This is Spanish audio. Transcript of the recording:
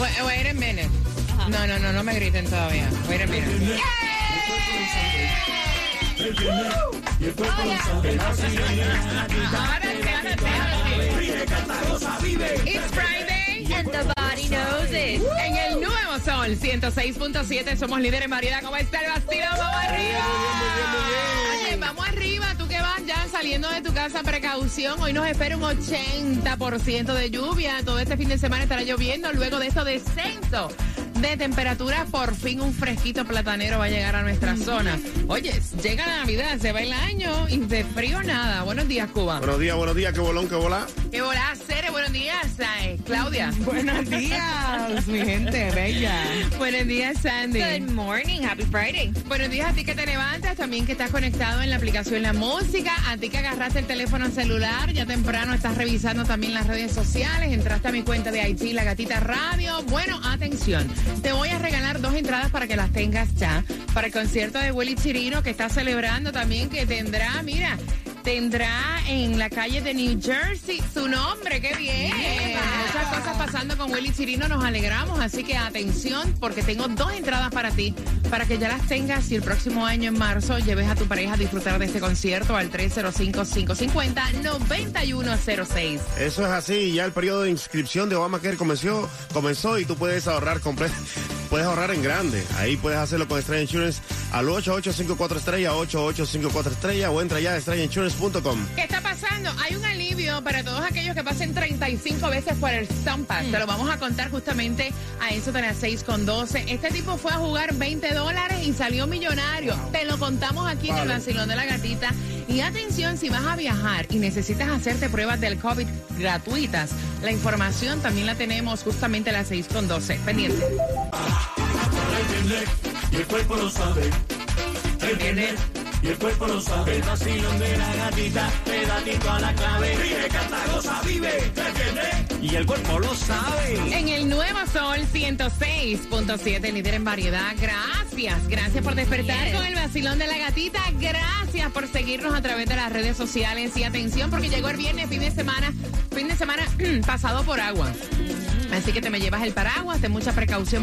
Wait, wait a minute. No, no, no, no me griten todavía. Wait a minute. It's Friday And the body knows it. en el nuevo sol 106.7 somos líderes en variedad. ¿Cómo está el vacilón? ¡Vamos arriba! Saliendo de tu casa, precaución. Hoy nos espera un 80% de lluvia. Todo este fin de semana estará lloviendo. Luego de eso, descenso de temperatura. Por fin un fresquito platanero va a llegar a nuestra zona. Oye, llega la Navidad, se va el año y de frío nada. Buenos días, Cuba. Buenos días, buenos días, qué bolón, qué bola. ¿Qué volá, Cere? Buenos días, eh, Claudia. Buenos días, mi gente bella. Buenos días, Sandy. Good morning. Happy Friday. Buenos días a ti que te levantas, también que estás conectado en la aplicación La Música, a ti que agarraste el teléfono celular, ya temprano estás revisando también las redes sociales, entraste a mi cuenta de Haití, La Gatita Radio. Bueno, atención, te voy a regalar dos entradas para que las tengas ya, para el concierto de Willy Chirino que está celebrando también, que tendrá, mira, tendrá en la calle de New Jersey su nombre, qué bien. Muchas cosas pasando con Willy Chirino, nos alegramos, así que atención, porque tengo dos entradas para ti, para que ya las tengas y el próximo año en marzo lleves a tu pareja a disfrutar de este concierto al 305-550-9106. Eso es así, ya el periodo de inscripción de Obamacare comenzó, comenzó y tú puedes ahorrar comple- puedes ahorrar en grande. Ahí puedes hacerlo con Estrella Insurance al 8854 estrella, 8854 estrella o entra ya a estrellainsurance.com. ¿Qué está pasando? Hay un alivio para todos aquellos que pasen 35 veces por el Stumpa. Te lo vamos a contar justamente a eso de las 6 con 12. Este tipo fue a jugar 20 dólares y salió millonario. Te lo contamos aquí en el vacilón de la gatita. Y atención, si vas a viajar y necesitas hacerte pruebas del COVID gratuitas, la información también la tenemos justamente a las 6 con 12. Pendiente. El cuerpo lo sabe. El viernes. Y el cuerpo lo sabe. El vacilón de la gatita. Pedatito a la clave. Vive, canta, goza, vive. Viernes. Y el cuerpo lo sabe. En el Nuevo Sol 106.7, líder en variedad. Gracias, gracias por despertar con el vacilón de la gatita. Gracias por seguirnos a través de las redes sociales. Y atención, porque llegó el viernes, fin de semana, fin de semana pasado por agua. Así que te me llevas el paraguas, ten mucha precaución.